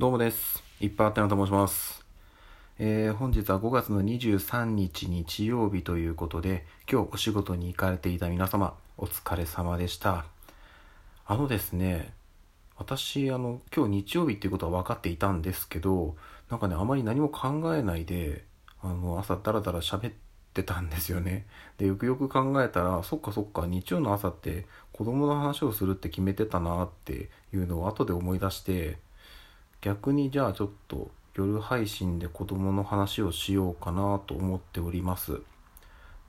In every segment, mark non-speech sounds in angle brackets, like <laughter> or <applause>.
どうもです。いっぱいあったなと申します。えー本日は5月の23日日曜日ということで、今日お仕事に行かれていた皆様、お疲れ様でした。あのですね、私、あの、今日日曜日っていうことは分かっていたんですけど、なんかね、あまり何も考えないで、あの、朝ダラダラ喋ってたんですよね。で、よくよく考えたら、そっかそっか、日曜の朝って子供の話をするって決めてたなっていうのを後で思い出して、逆にじゃあちょっと夜配信で子供の話をしようかなと思っております。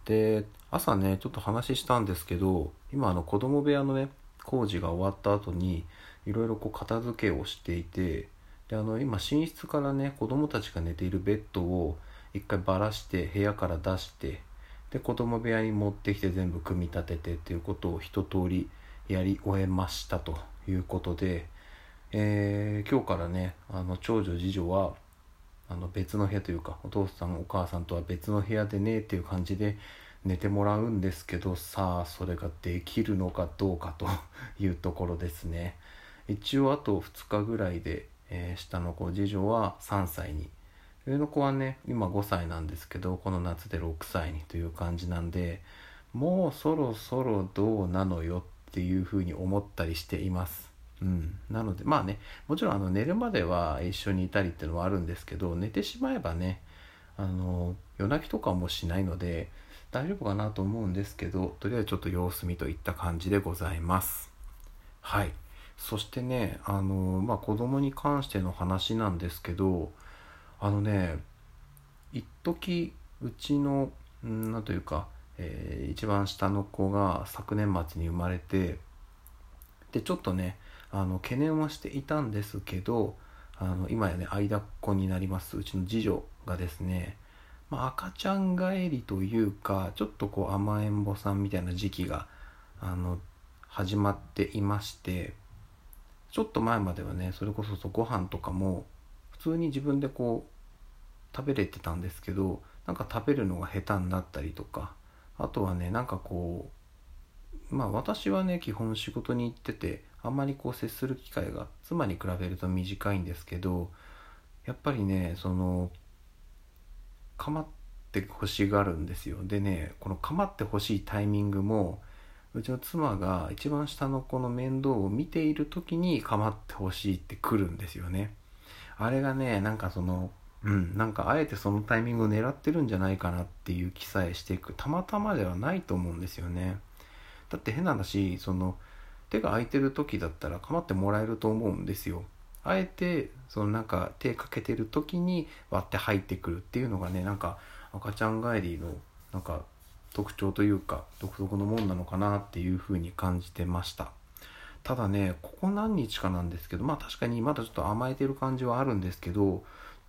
で、朝ね、ちょっと話したんですけど、今あの子供部屋のね、工事が終わった後に、いろいろこう片付けをしていて、で、あの今寝室からね、子供たちが寝ているベッドを一回ばらして部屋から出して、で、子供部屋に持ってきて全部組み立ててっていうことを一通りやり終えましたということで、えー今日からねあの長女次女はあの別の部屋というかお父さんお母さんとは別の部屋でねっていう感じで寝てもらうんですけどさあそれができるのかどうかと <laughs> いうところですね。一応あと2日ぐらいで、えー下の子次女は3歳に。上の子はね今5歳なんですけどこの夏で6歳にという感じなんでもうそろそろどうなのよっていうふうに思ったりしています。うん、なのでまあねもちろんあの寝るまでは一緒にいたりっていうのはあるんですけど寝てしまえばねあの夜泣きとかもしないので大丈夫かなと思うんですけどとりあえずちょっと様子見といった感じでございます。はい。そしてねあのまあ子供に関しての話なんですけどあのね一時うちのんなんというか、えー一番下の子が昨年末に生まれてでちょっとねあの懸念はしていたんですけどあの今やね間っ子になりますうちの次女がですね、まあ、赤ちゃん帰りというかちょっとこう甘えん坊さんみたいな時期があの始まっていましてちょっと前まではねそれこそそご飯とかも普通に自分でこう食べれてたんですけどなんか食べるのが下手になったりとかあとはねなんかこうまあ私はね基本仕事に行っててあんまりこう接する機会が妻に比べると短いんですけどやっぱりねその構ってほしがるんですよ。でねこの構ってほしいタイミングもうちの妻が一番下の子の面倒を見ている時に構ってほしいって来るんですよね。あれがねなんかそのうんなんかあえてそのタイミングを狙ってるんじゃないかなっていう気さえしていくたまたまではないと思うんですよね。だって変な話その手が空いてる時だったら構ってもらえると思うんですよ。あえてそのなんか手かけてる時に割って入ってくるっていうのがねなんか赤ちゃん帰りのなんか特徴というか独特のもんなのかなっていうふうに感じてました。ただねここ何日かなんですけどまあ確かにまだちょっと甘えてる感じはあるんですけど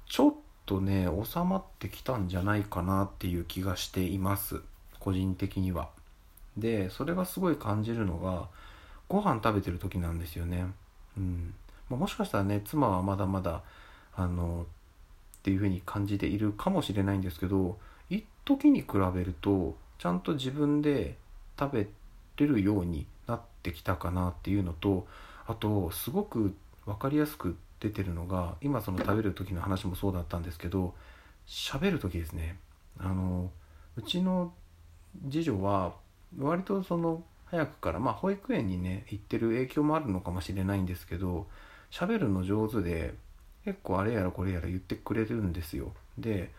ちょっとね収まってきたんじゃないかなっていう気がしています。個人的には。でそれがすごい感じるのがご飯食べてる時なんですよね。うん、まあ、もしかしたらね妻はまだまだあのっていう風に感じているかもしれないんですけど一時に比べるとちゃんと自分で食べれるようになってきたかなっていうのとあとすごく分かりやすく出てるのが今その食べる時の話もそうだったんですけど喋る時ですね。あのうちの次女は割とその早くからまあ保育園にね行ってる影響もあるのかもしれないんですけど喋るの上手で結構あれやらこれやら言ってくれるんですよ。で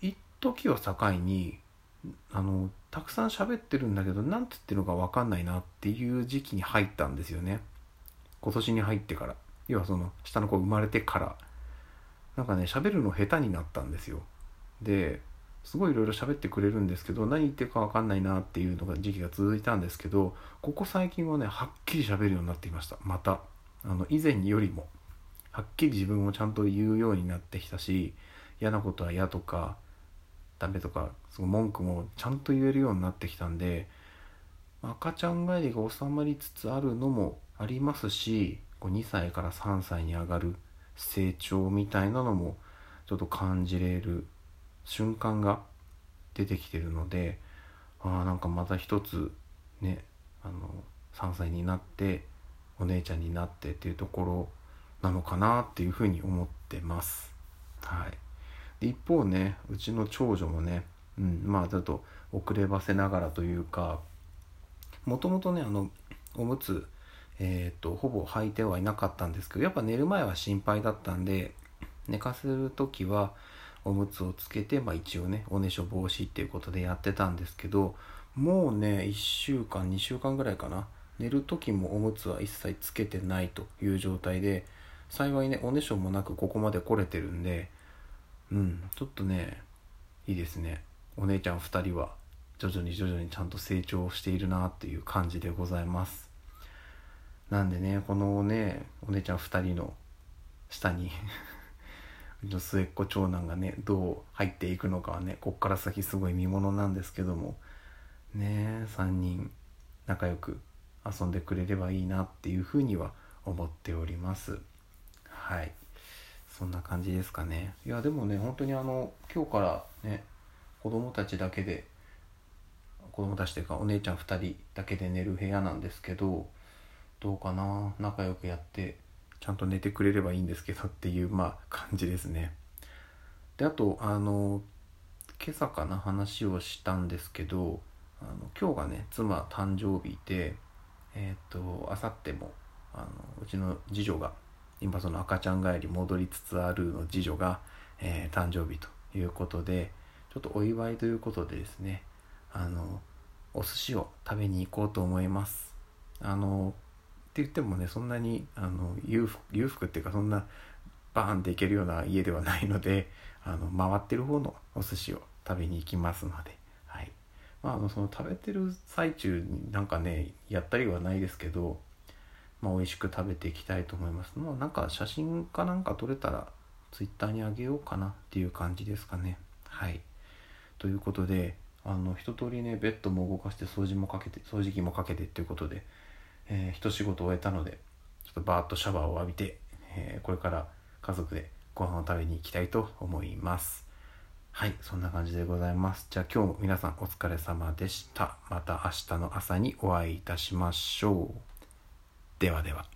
一時を境にあのたくさん喋ってるんだけど何て言ってるのか分かんないなっていう時期に入ったんですよね。今年に入ってから。要はその下の子生まれてから。なんかね喋るの下手になったんですよ。ですごいいろいろ喋ってくれるんですけど何言ってるか分かんないなっていうのが時期が続いたんですけどここ最近はねはっきり喋るようになってきました。また。あの以前よりも。はっきり自分をちゃんと言うようになってきたし嫌なことは嫌とかダメとかその文句もちゃんと言えるようになってきたんで赤ちゃん帰りが収まりつつあるのもありますし2歳から3歳に上がる成長みたいなのもちょっと感じれる瞬間が出てきてるのであーなんかまた一つねあの3歳になってお姉ちゃんになってっていうところなのかなっていうふうに思ってます。はい。で一方ねうちの長女もねうんまあちょっと遅ればせながらというかもともとねあのおむつえーと、ほぼ履いてはいなかったんですけどやっぱ寝る前は心配だったんで寝かせる時はおむつをつけて、まあ、一応ねおねしょ防止っていうことでやってたんですけどもうね1週間2週間ぐらいかな。寝る時もおむつは一切つけてないという状態で幸いねおねしょもなくここまで来れてるんでうんちょっとねいいですね。お姉ちゃん2人は徐々に徐々にちゃんと成長しているなっていう感じでございます。なんでねこのねお姉ちゃん2人の下にの末っ子長男がねどう入っていくのかはねこっから先すごい見ものなんですけどもね3人仲良く遊んでくれればいいなっていうふうには思っております。はい。そんな感じですかね。いやでもね本当にあの今日からね子供たちだけで子供たちというかお姉ちゃん2人だけで寝る部屋なんですけどどうかな？仲良くやってちゃんと寝てくれればいいんですけどっていうまあ感じですね。であとあの今朝かな話をしたんですけどあの今日がね妻誕生日でえっ、ー、とあさってもあのうちの次女が今その赤ちゃん帰り戻りつつあるの次女が、えー、誕生日ということでちょっとお祝いということでですねあのお寿司を食べに行こうと思います。あのって言ってもねそんなにあの裕福裕福っていうかそんなバーンっていけるような家ではないので <laughs> あの回ってる方のお寿司を食べに行きますので、はい。まあ、あのその食べてる最中になんかねやったりはないですけど、まあ、美味しく食べていきたいと思います。もうなんか写真かなんか撮れたら Twitter にあげようかなっていう感じですかね。はい。ということであの一通りねベッドも動かして掃除もかけて掃除機もかけてっていうことでえー、一仕事終えたのでちょっとバーッとシャワーを浴びて、えー、これから家族でご飯を食べに行きたいと思います。はいそんな感じでございます。じゃあ今日も皆さんお疲れ様でした。また明日の朝にお会いいたしましょう。ではでは。